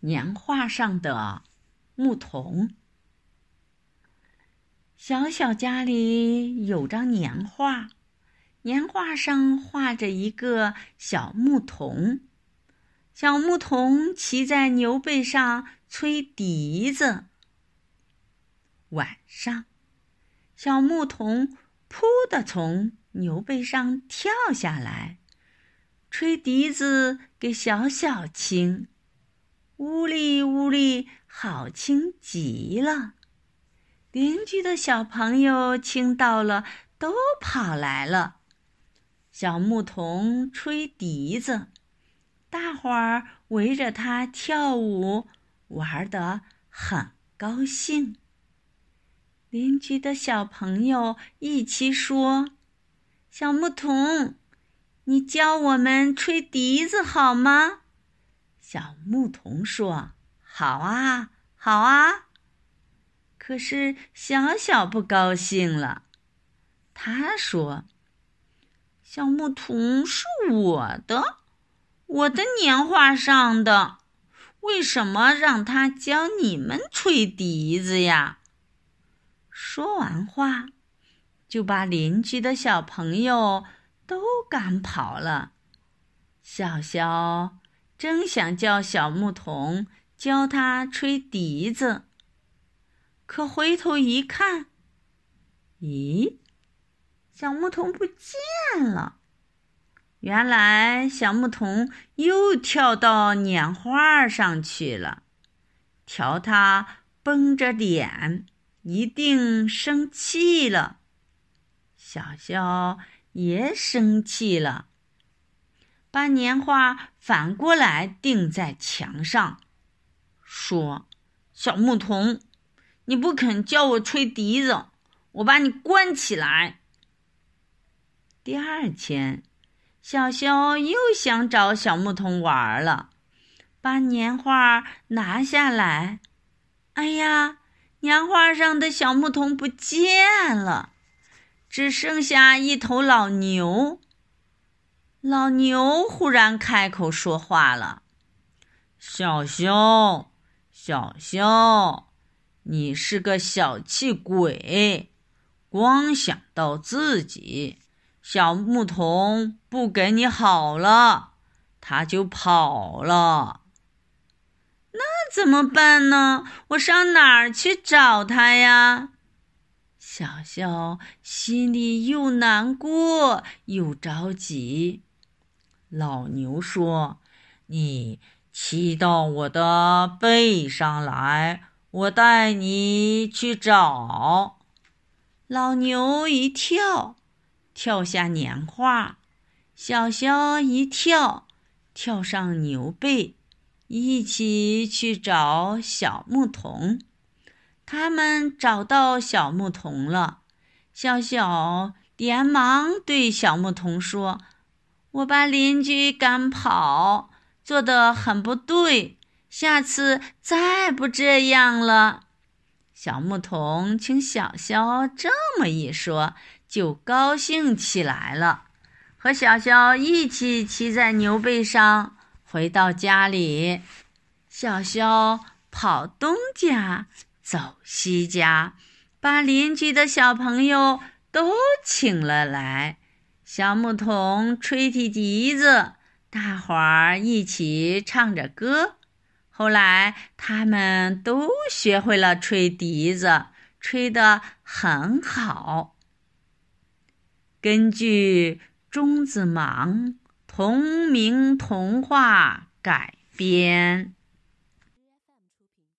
年画上的牧童。小小家里有张年画，年画上画着一个小牧童。小牧童骑在牛背上吹笛子。晚上，小牧童扑的从牛背上跳下来，吹笛子给小小听。呜哩呜哩，好听极了！邻居的小朋友听到了，都跑来了。小牧童吹笛子。大伙儿围着他跳舞，玩得很高兴。邻居的小朋友一起说：“小牧童，你教我们吹笛子好吗？”小牧童说：“好啊，好啊。”可是小小不高兴了，他说：“小牧童是我的。”我的年画上的，为什么让他教你们吹笛子呀？说完话，就把邻居的小朋友都赶跑了。小小正想叫小牧童教他吹笛子，可回头一看，咦，小牧童不见了。原来小牧童又跳到年画上去了，瞧他绷着脸，一定生气了。小肖也生气了，把年画反过来钉在墙上，说：“小牧童，你不肯教我吹笛子，我把你关起来。”第二天。小肖又想找小牧童玩了，把年画拿下来。哎呀，年画上的小牧童不见了，只剩下一头老牛。老牛忽然开口说话了：“小熊，小熊，你是个小气鬼，光想到自己。”小牧童不给你好了，他就跑了。那怎么办呢？我上哪儿去找他呀？小熊心里又难过又着急。老牛说：“你骑到我的背上来，我带你去找。”老牛一跳。跳下年画，小肖一跳，跳上牛背，一起去找小牧童。他们找到小牧童了，小小连忙对小牧童说：“我把邻居赶跑，做得很不对，下次再不这样了。”小牧童听小肖这么一说。就高兴起来了，和小肖一起骑在牛背上回到家里。小肖跑东家，走西家，把邻居的小朋友都请了来。小牧童吹起笛子，大伙儿一起唱着歌。后来，他们都学会了吹笛子，吹得很好。根据钟子芒同名童话改编。